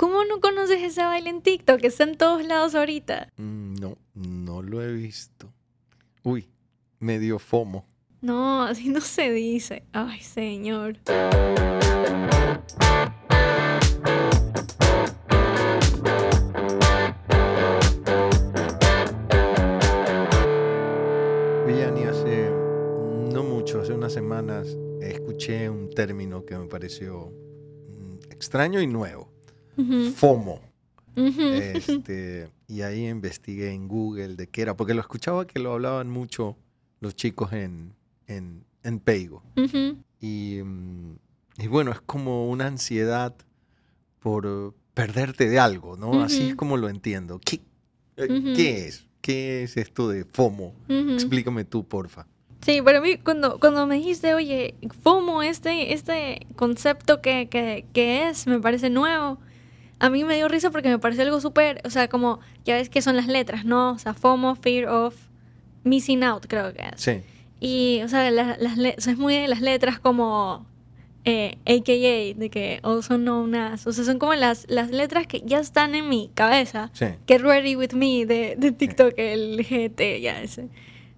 ¿Cómo no conoces ese baile en TikTok que está en todos lados ahorita? Mm, no, no lo he visto. Uy, medio FOMO. No, así no se dice. Ay, señor. Villani, hace no mucho, hace unas semanas, escuché un término que me pareció mm, extraño y nuevo. FOMO. Este, y ahí investigué en Google de qué era, porque lo escuchaba que lo hablaban mucho los chicos en, en, en Peigo. Y, mm, y bueno, es como una ansiedad por perderte de algo, ¿no? Así es como lo entiendo. ¿Qué, eh. ¿qué es? ¿Qué es esto de FOMO? Explícame tú, porfa. Sí, para mí, cuando, cuando me dijiste, oye, FOMO, este, este concepto que, que, que es, me parece nuevo, a mí me dio risa porque me pareció algo súper, o sea, como, ya ves que son las letras, ¿no? O sea, FOMO, Fear of Missing Out, creo que es. Sí. Y, o sea, la- las le- o sea, es muy de las letras como eh, AKA, de que also known as, o sea, son como las, las letras que ya están en mi cabeza. Sí. Get Ready With Me de, de TikTok, el GT, ya ese.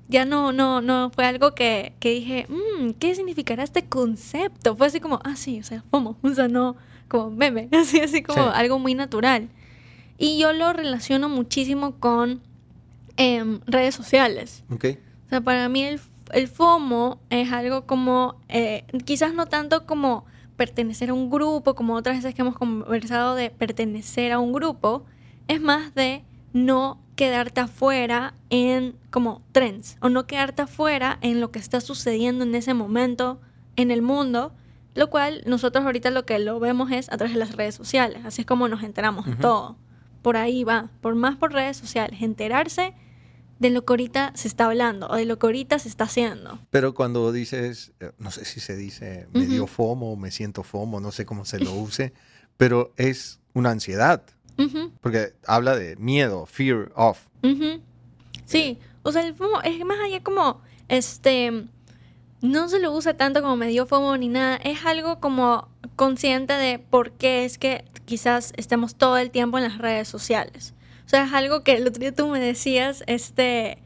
Ya no, no, no, fue algo que, que dije, "Mm, ¿qué significará este concepto? Fue así como, ah, sí, o sea, FOMO, o sea, no, como meme, así, así como Sí. algo muy natural. Y yo lo relaciono muchísimo con em, redes sociales. ¿Ok? O sea, para mí el, el FOMO es algo como, eh, quizás no tanto como pertenecer a un grupo, como otras veces que hemos conversado de pertenecer a un grupo, es más de no quedarte afuera en como trends o no quedarte afuera en lo que está sucediendo en ese momento en el mundo, lo cual nosotros ahorita lo que lo vemos es a través de las redes sociales, así es como nos enteramos de todo. Por ahí va, por más por redes sociales, enterarse de lo que ahorita se está hablando o de lo que ahorita se está haciendo. Pero cuando dices, eh, no sé si se dice me dio. FOMO, me siento FOMO, no sé cómo se lo use, pero es una ansiedad, porque habla de miedo, fear of. Sí, o sea, el FOMO es más allá como, este, no se lo usa tanto como me dio FOMO ni nada, es algo como consciente de por qué es que quizás estemos todo el tiempo en las redes sociales. O sea, es algo que el otro día tú me decías, este,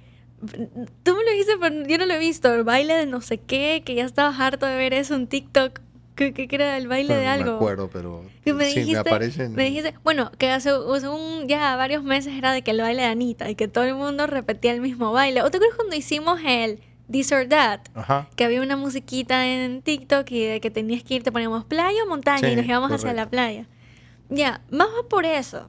tú me lo dijiste, pero yo no lo he visto, el baile de no sé qué, que ya estabas harto de ver eso en TikTok, que, que era el baile de no algo. me acuerdo, pero Que me sí, me dijiste, aparecen. me dijiste, bueno, que hace, hace un, ya varios meses era de que el baile de Anita y que todo el mundo repetía el mismo baile. ¿O te acuerdas cuando hicimos el This or That? Ajá. Que había una musiquita en TikTok y de que tenías que ir, te poníamos playa o montaña y Sí, nos íbamos hacia la correcto. playa. Ya, más va por eso.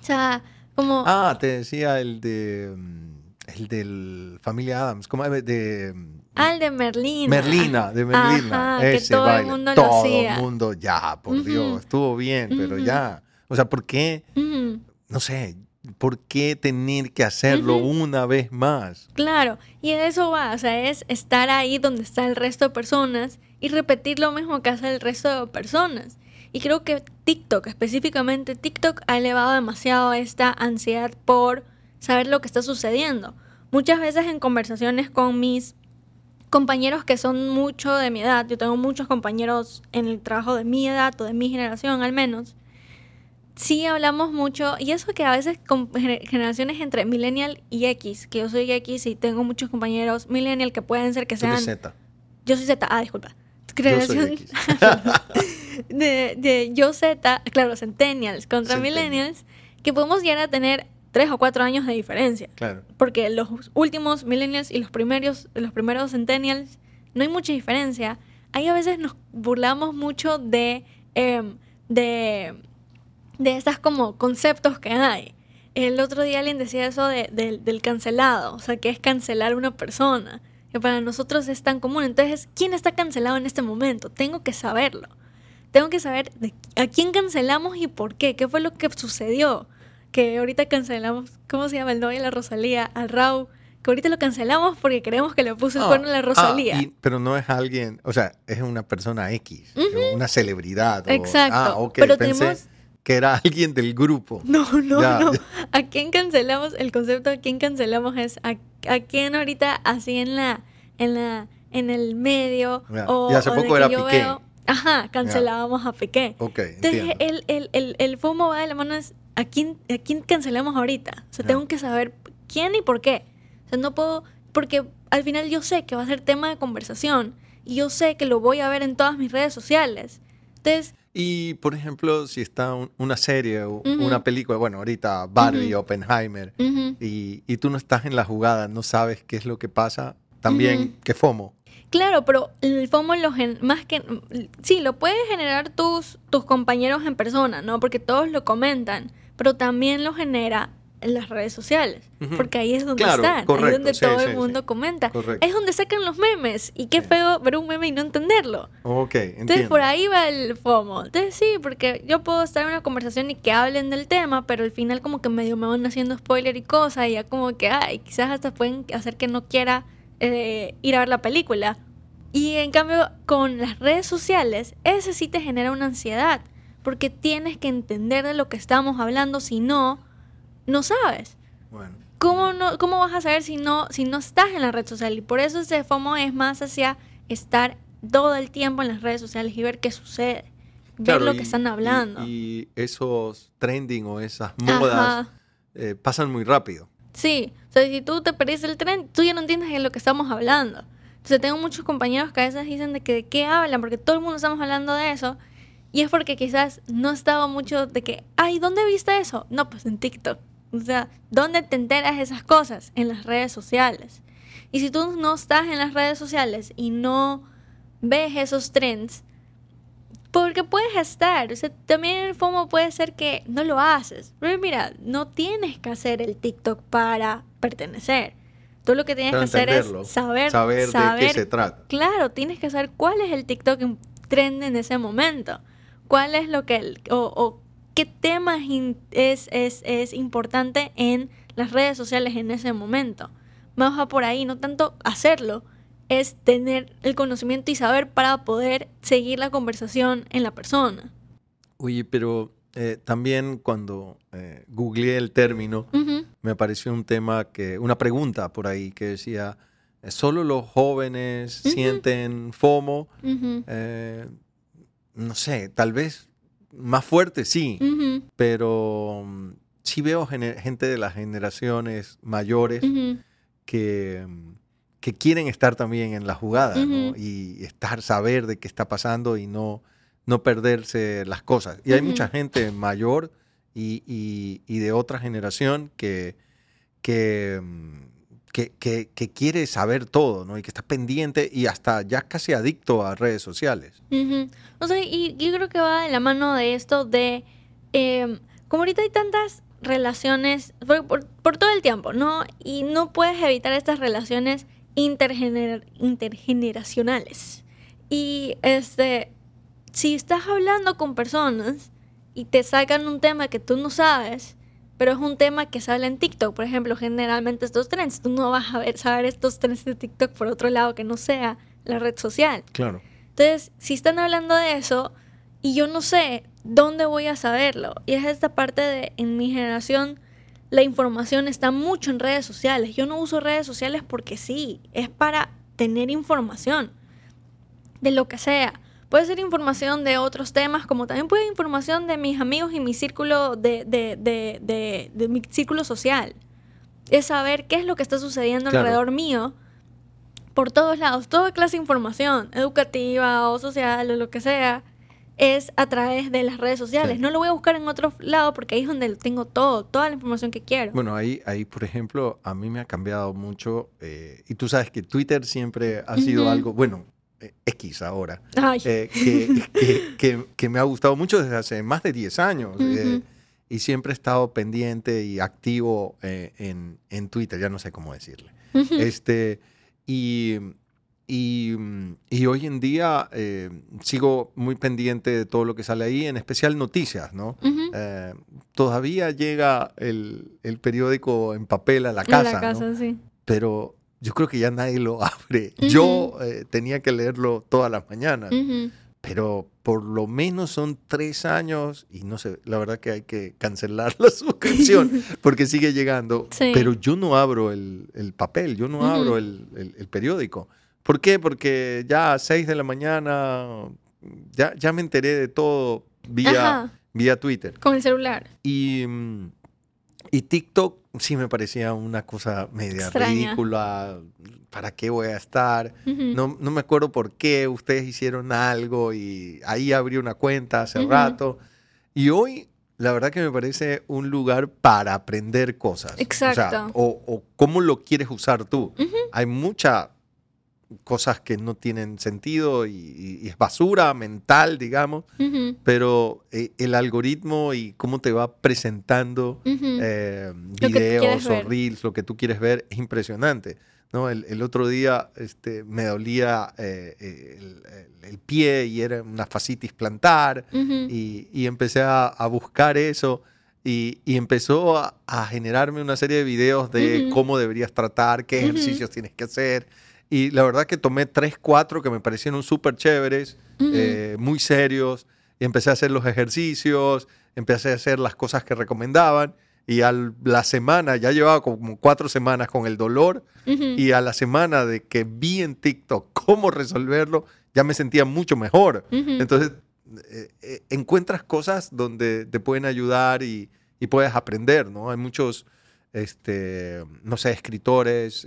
O sea, como... Ah, te decía el de. mm, El del Familia Adams. ¿Cómo es? De. mm, al de Merlina. Merlina, de Merlina. Ajá, que ese todo el baile. mundo lo todo hacía. el mundo, ya, por Ujú. Dios, estuvo bien, pero Ujú. ya. O sea, ¿por qué? Ujú. No sé, ¿por qué tener que hacerlo una vez más? Claro, y eso va, o sea, es estar ahí donde está el resto de personas y repetir lo mismo que hace el resto de personas. Y creo que TikTok, específicamente TikTok, ha elevado demasiado esta ansiedad por saber lo que está sucediendo. Muchas veces en conversaciones con mis compañeros que son mucho de mi edad, yo tengo muchos compañeros en el trabajo de mi edad o de mi generación al menos, sí hablamos mucho, y eso que a veces con gener- generaciones entre millennial y X, que yo soy X y tengo muchos compañeros millennial que pueden ser que sean... Z. Yo soy Z, ah, disculpa. Yo Generación de, de yo Z, claro, centennials contra millennials, que podemos llegar a tener tres o cuatro años de diferencia. Claro. Porque los últimos millennials y los primeros, los primeros centennials, no hay mucha diferencia. Ahí a veces nos burlamos mucho de, em, de, de estas como conceptos que hay. El otro día alguien decía eso de- del- del cancelado, o sea, que es cancelar a una persona, que para nosotros es tan común. Entonces, ¿quién está cancelado en este momento? Tengo que saberlo. Tengo que saber de- a quién cancelamos y por qué, qué fue lo que sucedió. Que ahorita cancelamos, ¿cómo se llama el novio de la Rosalía? Al Raúl, que ahorita lo cancelamos porque creemos que le puso el Ah, cuerno a la ah, Rosalía. y- pero no es alguien, o sea, es una persona X, una celebridad. o- Exacto, ah, ok, pero pensé tenemos- que era alguien del grupo. No, no, Ya, no. ya. ¿A quién cancelamos? El concepto de quién cancelamos es a, a quién ahorita así en la, en la, en el medio. Ya. O, Y hace o poco era yo Piqué. veo- Ajá, cancelábamos a Piqué. Ok, Entonces, el, el, el, el FOMO va de la mano es ¿a quién, a quién cancelamos ahorita? O sea, tengo que saber quién y por qué. O sea, no puedo, porque al final yo sé que va a ser tema de conversación y yo sé que lo voy a ver en todas mis redes sociales. Entonces, Y, por ejemplo, si está un- una serie o una película, bueno, ahorita Barbie. Oppenheimer, y, y tú no estás en la jugada, no sabes qué es lo que pasa, también, que FOMO. claro, pero el FOMO lo gen- más que sí, lo puedes generar tus tus compañeros en persona, ¿no? Porque todos lo comentan, pero también lo genera en las redes sociales, porque ahí es donde Claro, están, ahí correcto, es donde sí, todo sí, el mundo sí. comenta. Correcto. Es donde sacan los memes y qué feo ver un meme y no entenderlo. Ok, Entonces entiendo. por ahí va el FOMO. Entonces sí, porque yo puedo estar en una conversación y que hablen del tema, pero al final como que medio me van haciendo spoiler y cosas y ya como que, ay, quizás hasta pueden hacer que no quiera eh, ir a ver la película. Y en cambio con las redes sociales, ese sí te genera una ansiedad, porque tienes que entender de lo que estamos hablando, si no, no sabes. Bueno. ¿Cómo, no, ¿Cómo vas a saber si no, si no estás en la red social? Y por eso ese FOMO es más hacia estar todo el tiempo en las redes sociales y ver qué sucede. Ver lo y- que están hablando. Y, esos trending o esas modas eh, pasan muy rápido. Sí, o sea, si tú te perdiste el tren, tú ya no entiendes de lo que estamos hablando. Entonces tengo muchos compañeros que a veces dicen de que de qué hablan, porque todo el mundo estamos hablando de eso. Y es porque quizás no estaba mucho de que, ay, ¿dónde viste eso? No, pues en TikTok. O sea, ¿dónde te enteras esas cosas? En las redes sociales. Y si tú no estás en las redes sociales y no ves esos trends, porque puedes estar, o sea, también el FOMO puede ser que no lo haces. Pero mira, no tienes que hacer el TikTok para pertenecer. Tú lo que tienes que hacer es saber, saber de qué se trata. Claro, tienes que saber cuál es el TikTok en trend en ese momento. Cuál es lo que, el- o, o qué tema es, es, es importante en las redes sociales en ese momento. Más va por ahí, no tanto hacerlo, es tener el conocimiento y saber para poder seguir la conversación en la persona. Oye, pero eh, también cuando eh, googleé el término, me apareció un tema que, una pregunta por ahí que decía, eh, ¿solo los jóvenes sienten FOMO? Eh, no sé, tal vez más fuerte, sí, pero mm, sí veo gente de las generaciones mayores que, mm, que quieren estar también en la jugada, ¿no? Y estar, saber de qué está pasando y no, no perderse las cosas. Y hay mucha gente mayor y, y- y de otra generación que, que, mm, que, quiere saber todo, ¿no? Y que está pendiente y hasta ya casi adicto a redes sociales. ujú. O sea, y yo creo que va de la mano de esto de, em, como ahorita hay tantas relaciones, por, por- por todo el tiempo, ¿no? Y no puedes evitar estas relaciones intergener- intergeneracionales. Y este, si estás hablando con personas y te sacan un tema que tú no sabes, pero es un tema que se habla en TikTok, por ejemplo, generalmente estos trends, tú no vas a ver, saber estos trends de TikTok por otro lado que no sea la red social. Claro. Entonces, si están hablando de eso y yo no sé dónde voy a saberlo, y es esta parte de en mi generación la información está mucho en redes sociales. Yo no uso redes sociales porque sí, es para tener información de lo que sea. Puede ser información de otros temas, como también puede ser información de mis amigos y mi círculo de, de, de, mi círculo social. Es saber qué es lo que está sucediendo Claro. alrededor mío por todos lados, toda clase de información, educativa o social o lo que sea, es a través de las redes sociales. Sí. No lo voy a buscar en otro lado porque ahí es donde tengo todo, toda la información que quiero. Bueno, ahí, ahí, por ejemplo, a mí me ha cambiado mucho. eh, y tú sabes que Twitter siempre ha sido algo, bueno, X ahora, eh, que, que- que- que me ha gustado mucho desde hace más de 10 años. eh, Ujú. y siempre he estado pendiente y activo eh, en, en Twitter, ya no sé cómo decirle. Ujú. Este, y, y, y hoy en día eh, sigo muy pendiente de todo lo que sale ahí, en especial noticias, ¿no? Ujú. Eh, todavía llega el, el periódico en papel a la casa, la casa, ¿no? sí. pero yo creo que ya nadie lo abre. Yo eh, tenía que leerlo todas las mañanas, pero por lo menos son tres años y no sé, la verdad que hay que cancelar la suscripción porque sigue llegando, Sí. pero yo no abro el, el papel, yo no abro el, el- el periódico. ¿Por qué? Porque ya a seis de la mañana ya, ya me enteré de todo vía, vía Twitter. Con el celular. Y, y TikTok sí me parecía una cosa media ridícula. ¿Para qué voy a estar? no, no, me acuerdo por qué ustedes hicieron algo y ahí abrí una cuenta hace rato. Y hoy, la verdad que me parece un lugar para aprender cosas. Exacto. O, o, cómo lo quieres usar tú. Hay mucha cosas que no tienen sentido y, es basura mental, digamos, pero eh, el algoritmo y cómo te va presentando eh, videos o reels, lo que tú quieres ver, es impresionante. ¿no? El, otro día este, me dolía eh, el, pie y era una fascitis plantar y, empecé a, buscar eso. Y, empezó a, generarme una serie de videos de cómo deberías tratar, qué ejercicios tienes que hacer. Y la verdad que tomé tres, cuatro que me parecieron súper chéveres, eh, muy serios. Y empecé a hacer los ejercicios, empecé a hacer las cosas que recomendaban. Y a la semana, ya llevaba como cuatro semanas con el dolor. Y a la semana de que vi en TikTok cómo resolverlo, ya me sentía mucho mejor. Entonces, eh, eh, encuentras cosas donde te pueden ayudar y, y, puedes aprender, ¿no? Hay muchos, este, no sé, escritores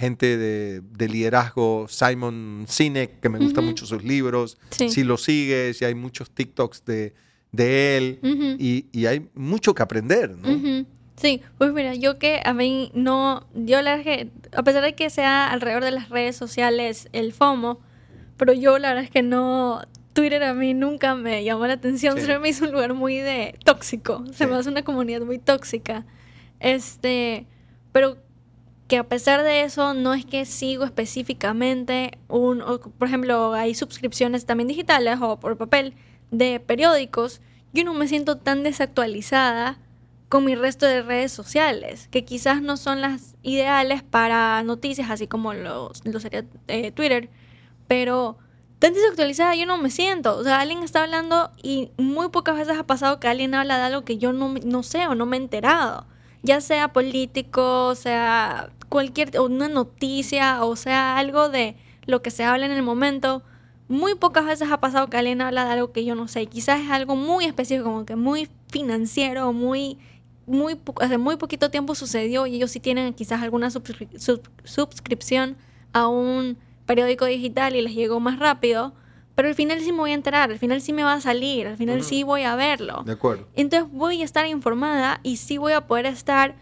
gente de, liderazgo, Simon Sinek, que me gustan mucho sus libros, si lo sigues, y hay muchos TikToks de, de él, y, hay mucho que aprender, ¿no? Sí, pues mira, yo que a mí no, yo la verdad que, a pesar de que sea alrededor de las redes sociales el FOMO, pero yo la verdad es que no, Twitter a mí nunca me llamó la atención, se me hizo un lugar muy de tóxico, se me hace una comunidad muy tóxica, este, pero que a pesar de eso no es que sigo específicamente un, por ejemplo, hay suscripciones también digitales o por papel de periódicos, yo no me siento tan desactualizada con mi resto de redes sociales, que quizás no son las ideales para noticias, así como lo, sería eh, Twitter, pero tan desactualizada yo no me siento. O sea, alguien está hablando y muy pocas veces ha pasado que alguien habla de algo que yo no, no sé o no me he enterado, ya sea político, sea cualquier, una noticia, o sea, algo de lo que se habla en el momento, muy pocas veces ha pasado que alguien habla de algo que yo no sé. Quizás es algo muy específico, como que muy financiero, muy, muy, hace muy poquito tiempo sucedió y ellos sí tienen quizás alguna suscripción a un periódico digital y les llegó más rápido. Pero al final sí me voy a enterar, al final sí me va a salir, al final sí voy a verlo. De acuerdo. Entonces voy a estar informada y sí voy a poder estar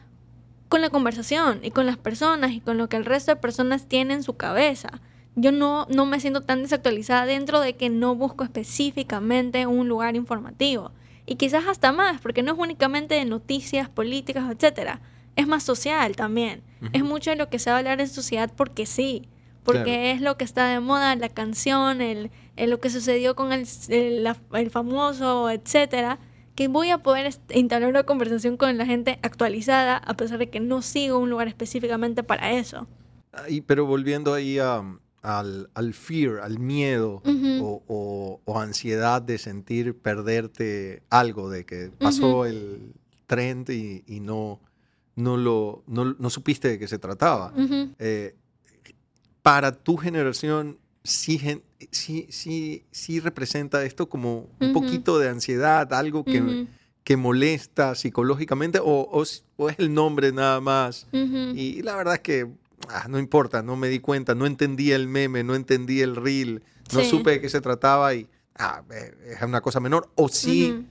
con la conversación y con las personas y con lo que el resto de personas tienen en su cabeza. Yo no, no me siento tan desactualizada dentro de que no busco específicamente un lugar informativo. Y quizás hasta más, porque no es únicamente de noticias políticas, etc. Es más social también. Es mucho de lo que se va a hablar en sociedad porque sí. Porque es lo que está de moda, la canción, el, lo que sucedió con el, el, el famoso, etcétera que voy a poder entablar una conversación con la gente actualizada a pesar de que no sigo un lugar específicamente para eso. pero volviendo ahí al, al, fear, al miedo o, ansiedad de sentir perderte algo, de que pasó el trend y, no, no, lo, no, supiste de qué se trataba. Eh, para tu generación, sí, sí, sí, sí representa esto como un poquito de ansiedad, algo que, que molesta psicológicamente o, es el nombre nada más. Y la verdad es que ah, no importa, no me di cuenta, no entendí el meme, no entendí el reel, no supe de qué se trataba y ah, es una cosa menor. O sí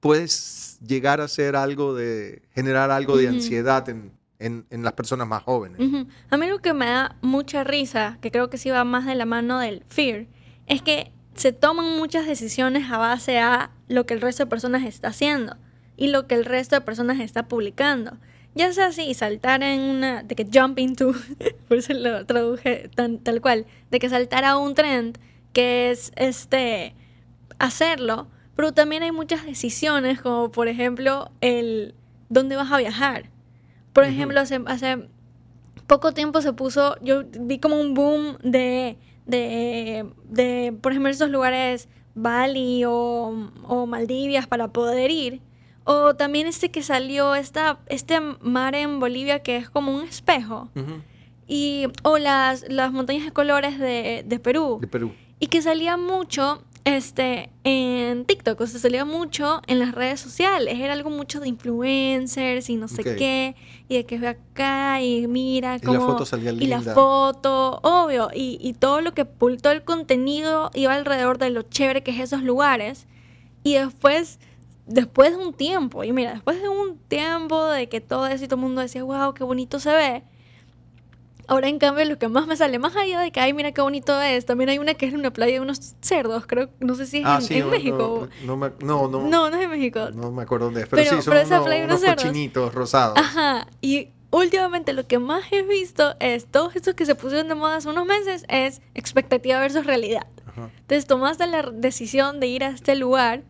puedes llegar a ser algo de, generar algo de ansiedad en, en, las personas más jóvenes. A mí lo que me da mucha risa, que creo que sí va más de la mano del fear, es que se toman muchas decisiones a base a lo que el resto de personas está haciendo y lo que el resto de personas está publicando. Ya sea así, saltar en una, de que jump into, por eso lo traduje tal cual, de que saltar a un trend que es este, hacerlo, pero también hay muchas decisiones como por ejemplo el dónde vas a viajar por ejemplo, hace, hace poco tiempo se puso, yo vi como un boom de, de, de por ejemplo, esos lugares Bali o, o, Maldivias para poder ir. O también este que salió, esta, este mar en Bolivia que es como un espejo. y, o las, las montañas de colores de, de, Perú. De Perú. Y que salía mucho este, en TikTok, o sea, salía mucho en las redes sociales, era algo mucho de influencers y no sé qué, y de que ve acá y mira Y cómo... la foto salía y la foto, obvio, y, y todo lo que, todo el contenido iba alrededor de lo chévere que es esos lugares, y después, después de un tiempo, y mira, después de un tiempo de que todo eso y todo el mundo decía, wow, qué bonito se ve, Ahora, en cambio, lo que más me sale, más allá de que, ay, mira qué bonito es, también hay una que es una playa de unos cerdos, creo, no sé si es Ah, en, sí, en no, México. No, no, no, no, No, no es en México. no me acuerdo dónde es. Pero, Pero- sí, son pero esa unos, playa unos unos cerdos. cochinitos rosados. Ajá, y últimamente lo que más he visto es todos estos que se pusieron de moda hace unos meses es expectativa versus realidad. Ajá. Entonces tomaste la decisión de ir a este lugar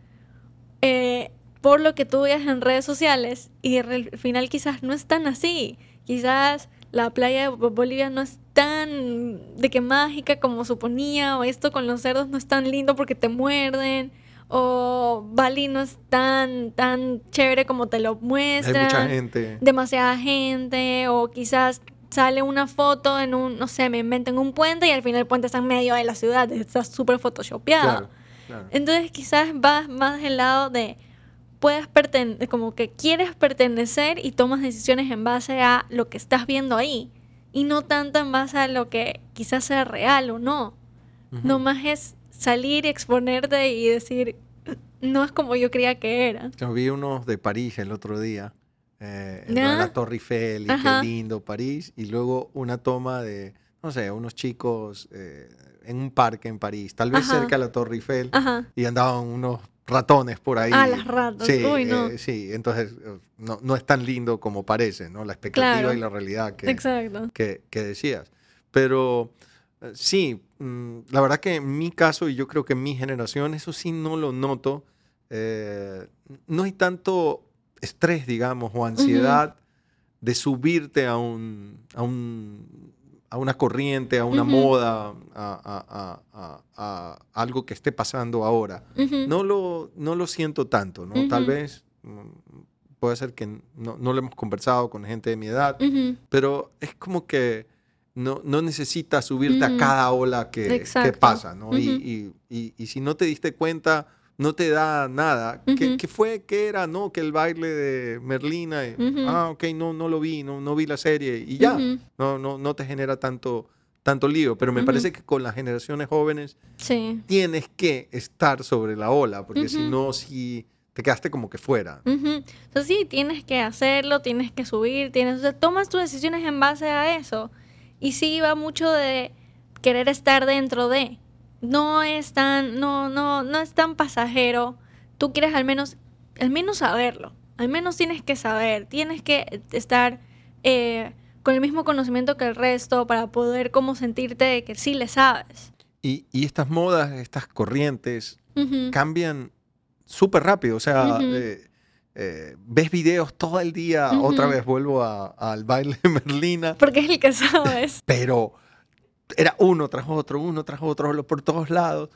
eh, por lo que tú veías en redes sociales y al final quizás no es tan así. Quizás la playa de Bo- Bolivia no es tan de que mágica como suponía o esto con los cerdos no es tan lindo porque te muerden o Bali no es tan tan chévere como te lo Hay muestran mucha gente. demasiada gente o quizás sale una foto en un, no sé, me inventan un puente y al final el puente está en medio de la ciudad, está súper photoshopeado. Claro, claro. Entonces quizás vas más del lado de puedes pertenecer, como que quieres pertenecer y tomas decisiones en base a lo que estás viendo ahí y no tanto en base a lo que quizás sea real o no. Ujú. No más es salir, exponerte y decir, no es como yo creía que era. Yo vi unos de París el otro día. eh, ¿Ya? la Torre Eiffel y Ajá. qué lindo París. Y luego una toma de, no sé, unos chicos eh, en un parque en París, tal vez Ajá. cerca de la Torre Eiffel. Ajá. Y andaban unos ratones por ahí. Ah, las ratas. Sí, Uy, no. eh, sí, entonces eh, no, no es tan lindo como parece, ¿no? La expectativa Claro. y la realidad que, que, que decías. Pero eh, sí, mm, la verdad que en mi caso, y yo creo que en mi generación, eso sí no lo noto. eh, no hay tanto estrés, digamos, o ansiedad de subirte a un, a un a una corriente, a una moda, a, a- a- algo que esté pasando ahora. No lo, no lo siento tanto, ¿no? Tal vez mm, puede ser que no, no lo hemos conversado con gente de mi edad, pero es como que no, no necesitas subirte a Ujú. cada ola que, que pasa, ¿no? Y, y- y si no te diste cuenta, no te da nada. ¿Qué, Ujú. qué fue? ¿Qué era? No, que el baile de Merlina. Ujú. Ah, ok, no, no lo vi, no, no vi la serie y ya. No, no, no te genera tanto, tanto lío. Pero me parece que con las generaciones jóvenes Sí. tienes que estar sobre la ola, porque si no, si te quedaste como que fuera. Entonces sí, tienes que hacerlo, tienes que subir, tienes, o sea, tomas tus decisiones en base a eso. Y sí va mucho de querer estar dentro de. No es tan, no, no, no es tan pasajero. Tú quieres al menos, al menos saberlo. Al menos tienes que saber, tienes que estar eh, con el mismo conocimiento que el resto para poder como sentirte de que sí le sabes. Y, y estas modas, estas corrientes, cambian súper rápido. O sea, eh, eh, ves videos todo el día, otra vez vuelvo a- al baile de Merlina, Porque es el que sabes. pero era uno tras otro, uno tras otro, por todos lados.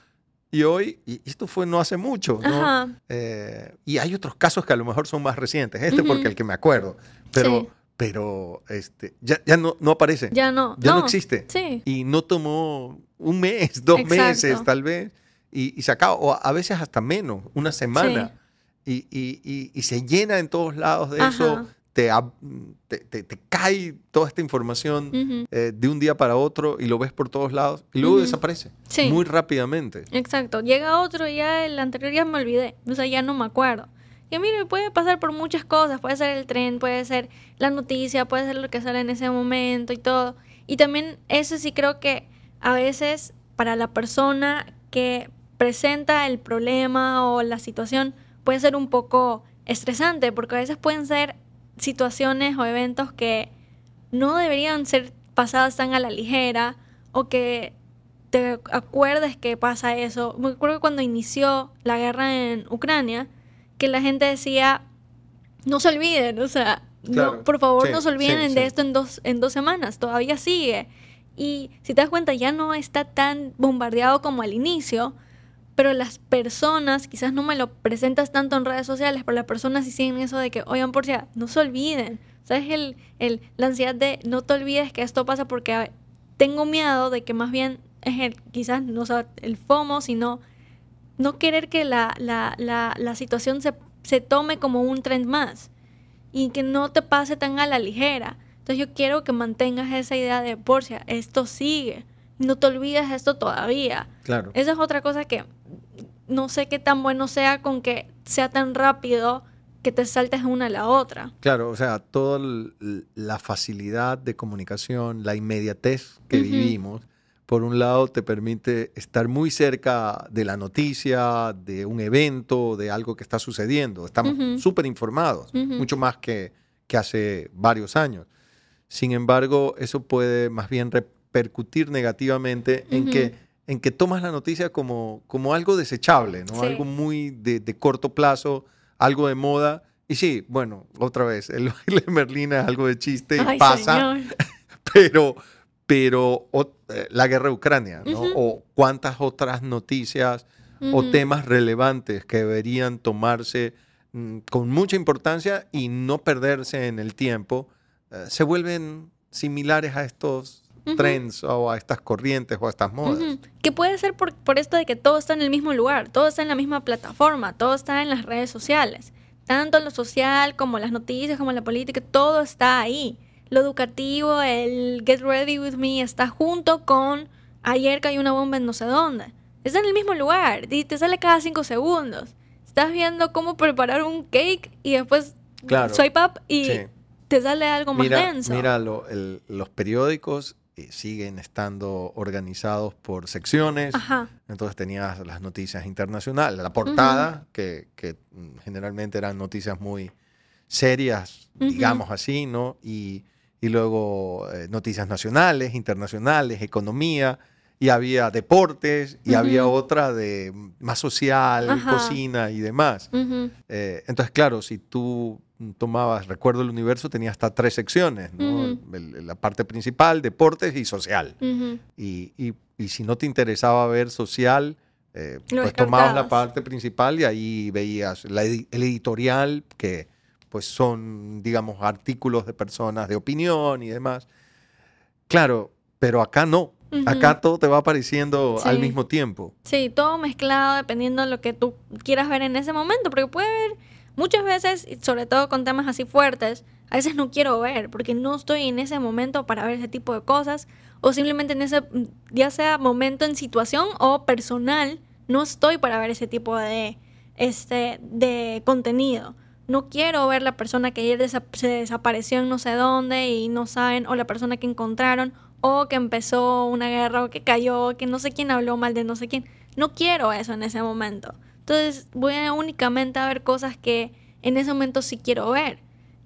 Y hoy, y esto fue no hace mucho, ¿no? Eh, y hay otros casos que a lo mejor son más recientes, este Ujú. porque el que me acuerdo, pero, Sí. pero este, ya, ya no, no aparece, ya, Ya no. no. existe. Sí. Y no tomó un mes, dos Exacto. meses tal vez, y, y se acaba, o a veces hasta menos, una semana. Y, y- y- y se llena en todos lados de eso, Ajá. Te, te, te- te cae toda esta información Ujú. eh, de un día para otro y lo ves por todos lados y luego Ujú. desaparece Sí. muy rápidamente. Exacto. Llega otro y ya el anterior ya me olvidé. O sea, ya no me acuerdo. Y mire, puede pasar por muchas cosas. Puede ser el tren, puede ser la noticia, puede ser lo que sale en ese momento y todo. Y también eso sí creo que a veces para la persona que presenta el problema o la situación puede ser un poco estresante porque a veces pueden ser situaciones o eventos que no deberían ser pasadas tan a la ligera o que te acuerdes que pasa eso. Me acuerdo cuando inició la guerra en Ucrania, que la gente decía, no se olviden, o sea, Claro. no, por favor Sí, no se olviden sí, de sí. esto en dos, en dos semanas, todavía sigue. Y si te das cuenta, ya no está tan bombardeado como al inicio, pero las personas, quizás no me lo presentas tanto en redes sociales, pero las personas sí siguen eso de que, oigan, por si no se olviden. ¿Sabes? El, el, la ansiedad de no te olvides que esto pasa porque tengo miedo de que más bien es el, quizás no sea el FOMO, sino no querer que la, la, la, la situación se, se tome como un trend más y que no te pase tan a la ligera. Entonces yo quiero que mantengas esa idea de, Porcia, esto sigue, no te olvides de esto todavía. Claro. Esa es otra cosa que no sé qué tan bueno sea con que sea tan rápido que te saltes de una a la otra. Claro, o sea, toda la facilidad de comunicación, la inmediatez que vivimos, por un lado te permite estar muy cerca de la noticia, de un evento, de algo que está sucediendo. Estamos Ujú. súper informados, mucho más que, que hace varios años. Sin embargo, eso puede más bien repercutir negativamente en, que, en que tomas la noticia como, como algo desechable, ¿no? Sí. algo muy de, de corto plazo, algo de moda. Y sí, bueno, otra vez, el baile de Merlina es algo de chiste y Ay, pasa, señor. pero, pero o- eh, la guerra de Ucrania, ¿no? O cuántas otras noticias o temas relevantes que deberían tomarse mm, con mucha importancia y no perderse en el tiempo, eh, se vuelven similares a estos Ujú. trends o a estas corrientes o a estas modas. Ujú. Que puede ser por, por esto de que todo está en el mismo lugar, todo está en la misma plataforma, todo está en las redes sociales. Tanto lo social como las noticias, como la política, todo está ahí. Lo educativo, el get ready with me está junto con ayer cayó una bomba en no sé dónde. Está en el mismo lugar y te sale cada cinco segundos. Estás viendo cómo preparar un cake y después Claro. swipe up y Sí. te sale algo más Mira, denso. mira lo- el- los periódicos eh, siguen estando organizados por secciones. Ajá. Entonces tenías las noticias internacionales, la portada, que, que, generalmente eran noticias muy serias, digamos así, ¿no? Y, y luego eh, noticias nacionales, internacionales, economía, y había deportes, y había otra de más social, Ajá. cocina y demás. Eh, entonces, claro, si tú tomabas Recuerdo el Universo, tenía hasta tres secciones, ¿no? Ujú. El- la parte principal, deportes y social. Ujú. Y, y- y si no te interesaba ver social, eh, pues tomabas la parte principal y ahí veías la el editorial, que pues son, digamos, artículos de personas de opinión y demás. Claro, pero acá no. Acá todo te va apareciendo al Sí. mismo tiempo. Sí, todo mezclado dependiendo de lo que tú quieras ver en ese momento, porque puede haber muchas veces, sobre todo con temas así fuertes, a veces no quiero ver, porque no estoy en ese momento para ver ese tipo de cosas, o simplemente en ese, ya sea momento en situación o personal, no estoy para ver ese tipo de, este, de contenido. No quiero ver la persona que ayer se desapareció en no sé dónde y no saben, o la persona que encontraron, o que empezó una guerra, o que cayó, que no sé quién habló mal de no sé quién. No quiero eso en ese momento. Entonces voy a únicamente a ver cosas que en ese momento sí quiero ver.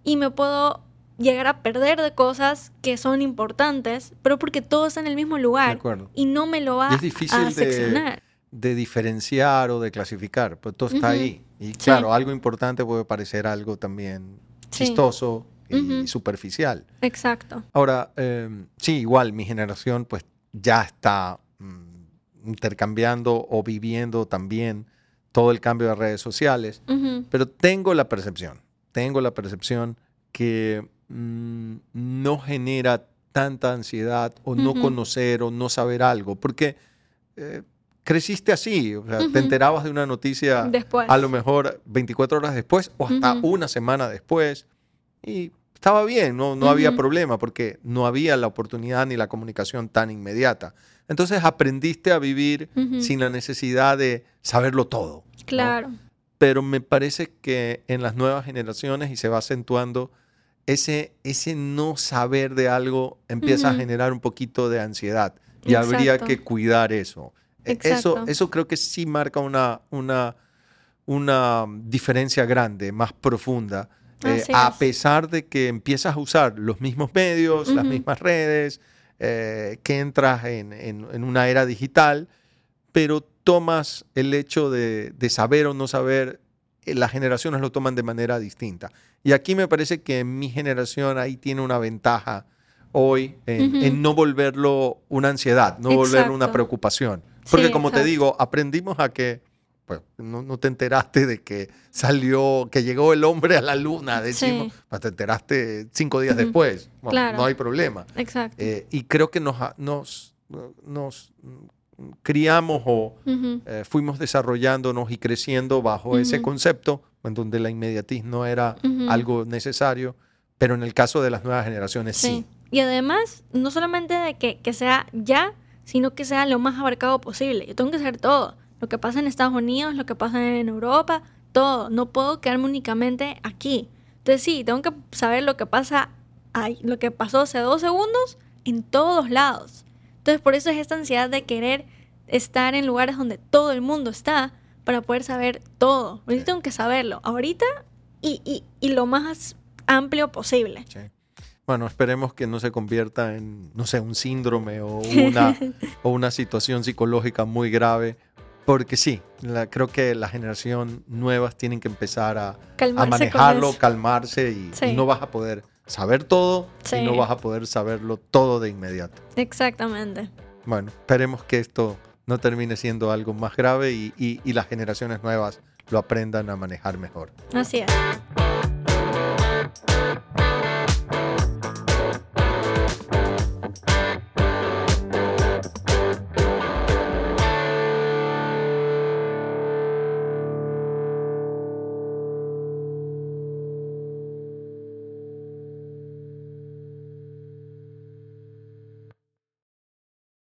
Y me puedo llegar a perder de cosas que son importantes, pero porque todo está en el mismo De lugar acuerdo. y no me lo va Y es difícil a de- seccionar. de diferenciar o de clasificar, pues todo está ahí. Y claro, algo importante puede parecer algo también Sí. chistoso y superficial. Exacto. Ahora, eh, sí, igual mi generación pues ya está mm, intercambiando o viviendo también todo el cambio de redes sociales, pero tengo la percepción, tengo la percepción que mm, no genera tanta ansiedad o no conocer o no saber algo, porque eh, creciste así, o sea, Ujú. te enterabas de una noticia Después. a lo mejor 24 horas después o hasta una semana después. Y estaba bien, no, no había problema porque no había la oportunidad ni la comunicación tan inmediata. Entonces aprendiste a vivir sin la necesidad de saberlo todo. ¿no? Claro. Pero me parece que en las nuevas generaciones y se va acentuando, ese, ese no saber de algo empieza a generar un poquito de ansiedad. Y habría que cuidar eso. E- Eso, eso creo que sí marca una, una, una diferencia grande, más profunda. Eh, a es. pesar de que empiezas a usar los mismos medios, las mismas redes, eh, que entras en, en- en una era digital, pero tomas el hecho de, de saber o no saber, eh, las generaciones lo toman de manera distinta. Y aquí me parece que mi generación ahí tiene una ventaja hoy en, no volverlo una ansiedad, no volverlo una Exacto. preocupación. Porque Sí, como te exacto. digo, aprendimos a que pues, no, no te enteraste de que salió, que llegó el hombre a la luna, decimos, Sí. pues te enteraste cinco días después. Bueno, Claro. No hay problema. Exacto. Eh, y creo que nos, nos, nos criamos o eh, fuimos desarrollándonos y creciendo bajo ese concepto, en donde la inmediatez no era algo necesario, pero en el caso de las nuevas generaciones sí. Sí. Y además, no solamente de que, que sea ya, sino que sea lo más abarcado posible. Yo tengo que saber todo. Lo que pasa en Estados Unidos, lo que pasa en Europa, todo. No puedo quedarme únicamente aquí. Entonces sí, tengo que saber lo que pasa ahí, lo que pasó hace dos segundos en todos lados. Entonces por eso es esta ansiedad de querer estar en lugares donde todo el mundo está para poder saber todo. Yo Sí. tengo que saberlo ahorita y, y, y lo más amplio posible. Sí. Bueno, esperemos que no se convierta en, no sé, un síndrome o una, o una situación psicológica muy grave, porque sí, la- creo que la generación nuevas tienen que empezar a, manejarlo, calmarse y, no vas a poder saber todo y no vas a poder saberlo todo de inmediato. Exactamente. Bueno, esperemos que esto no termine siendo algo más grave y, y- y las generaciones nuevas lo aprendan a manejar mejor. Así es.